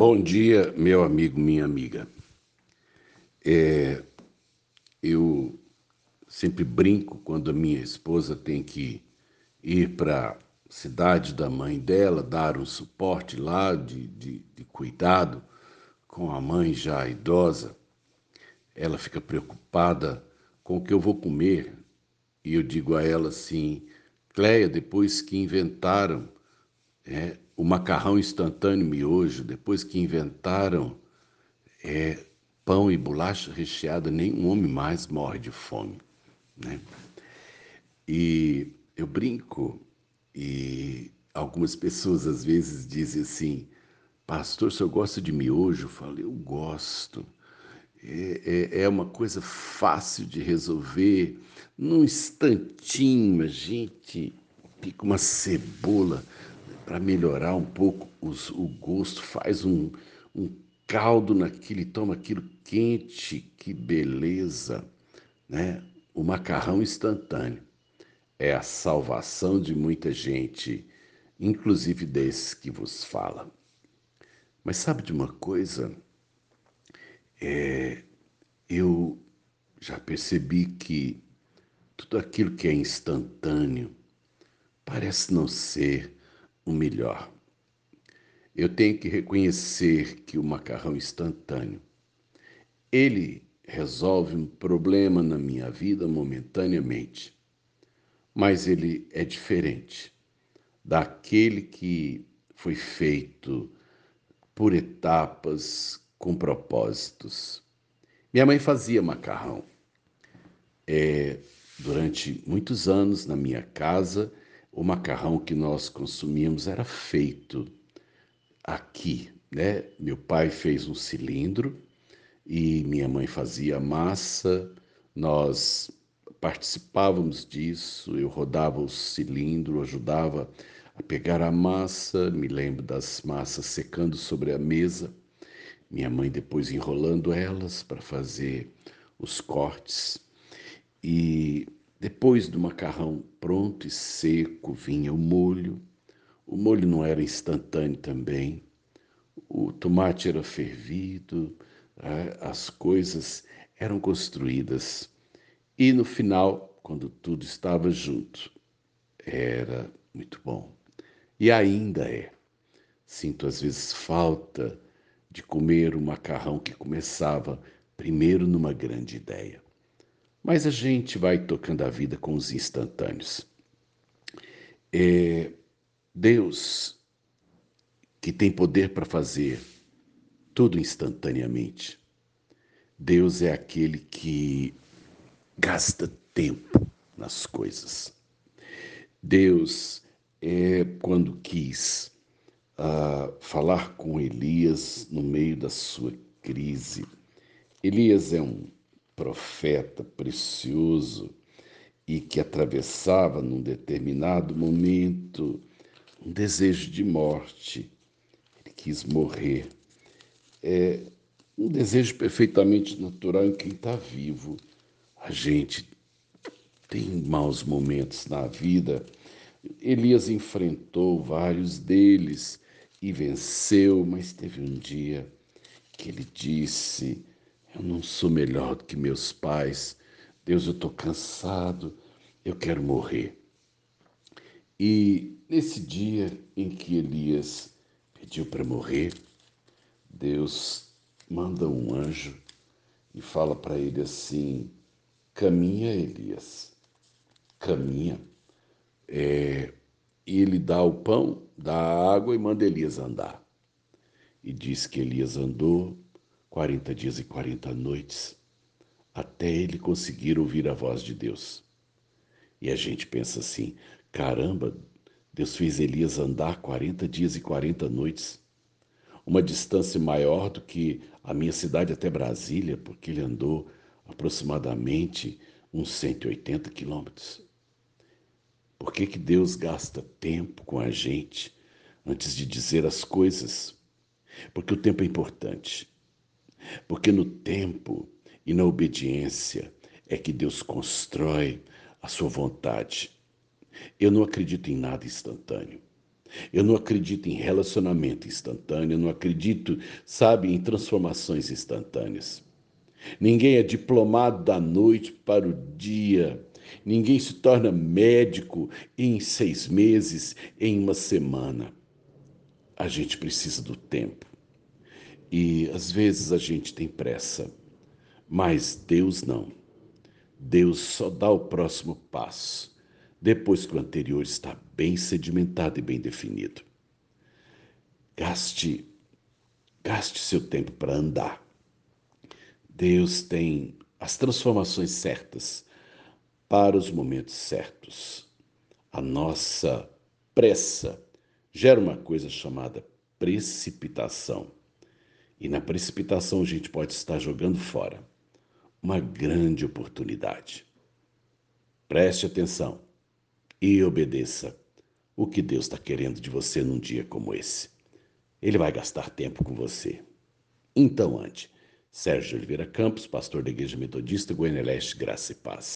Bom dia, meu amigo, minha amiga. É, eu sempre brinco quando a minha esposa tem que ir para a cidade da mãe dela, dar um suporte lá de, de, de cuidado com a mãe já idosa. Ela fica preocupada com o que eu vou comer. E eu digo a ela assim: Cleia, depois que inventaram é, o macarrão instantâneo miojo, depois que inventaram é, pão e bolacha recheada, nenhum homem mais morre de fome. Né? E eu brinco, e algumas pessoas às vezes dizem assim, pastor, se eu gosto de miojo? Eu falo, eu gosto. É, é, é uma coisa fácil de resolver. Num instantinho, a gente pica uma cebola, para melhorar um pouco os, o gosto, faz um, um caldo naquilo e toma aquilo quente, que beleza, né? O macarrão instantâneo é a salvação de muita gente, inclusive desses que vos fala. Mas sabe de uma coisa? É, eu já percebi que tudo aquilo que é instantâneo parece não ser o melhor. Eu tenho que reconhecer que o macarrão instantâneo, ele resolve um problema na minha vida momentaneamente, mas ele é diferente daquele que foi feito por etapas com propósitos. Minha mãe fazia macarrão. É, durante muitos anos na minha casa, o macarrão que nós consumíamos era feito aqui, né? Meu pai fez um cilindro e minha mãe fazia massa, nós participávamos disso, eu rodava o cilindro, ajudava a pegar a massa, me lembro das massas secando sobre a mesa, minha mãe depois enrolando elas para fazer os cortes. E depois do macarrão pronto e seco, vinha o molho. O molho não era instantâneo também. O tomate era fervido, as coisas eram construídas. E no final, quando tudo estava junto, era muito bom. E ainda é. Sinto às vezes falta de comer o macarrão que começava primeiro numa grande ideia. Mas a gente vai tocando a vida com os instantâneos. É Deus, que tem poder para fazer tudo instantaneamente. Deus é aquele que gasta tempo nas coisas. Deus é quando quis uh, falar com Elias no meio da sua crise. Elias é um profeta precioso e que atravessava num determinado momento um desejo de morte. Ele quis morrer. É um desejo perfeitamente natural em quem está vivo. A gente tem maus momentos na vida. Elias enfrentou vários deles e venceu, mas teve um dia que ele disse: eu não sou melhor do que meus pais. Deus, eu estou cansado, eu quero morrer. E nesse dia em que Elias pediu para morrer, Deus manda um anjo e fala para ele assim: caminha, Elias, caminha. É, e ele dá o pão, dá a água e manda Elias andar. E diz que Elias andou 40 dias e 40 noites, até ele conseguir ouvir a voz de Deus. E a gente pensa assim: caramba, Deus fez Elias andar 40 dias e 40 noites, uma distância maior do que a minha cidade até Brasília, porque ele andou aproximadamente uns 180 quilômetros. Por que, que Deus gasta tempo com a gente antes de dizer as coisas? Porque o tempo é importante. Porque no tempo e na obediência é que Deus constrói a sua vontade. Eu não acredito em nada instantâneo. Eu não acredito em relacionamento instantâneo, eu não acredito, sabe, em transformações instantâneas. Ninguém é diplomado da noite para o dia. Ninguém se torna médico em seis meses, em uma semana. A gente precisa do tempo. E às vezes a gente tem pressa, mas Deus não. Deus só dá o próximo passo depois que o anterior está bem sedimentado e bem definido. Gaste, gaste seu tempo para andar. Deus tem as transformações certas para os momentos certos. A nossa pressa gera uma coisa chamada precipitação. E na precipitação a gente pode estar jogando fora uma grande oportunidade. Preste atenção e obedeça o que Deus está querendo de você num dia como esse. Ele vai gastar tempo com você. Então, ande. Sérgio Oliveira Campos, pastor da Igreja Metodista Goiânia Leste, Graça e Paz.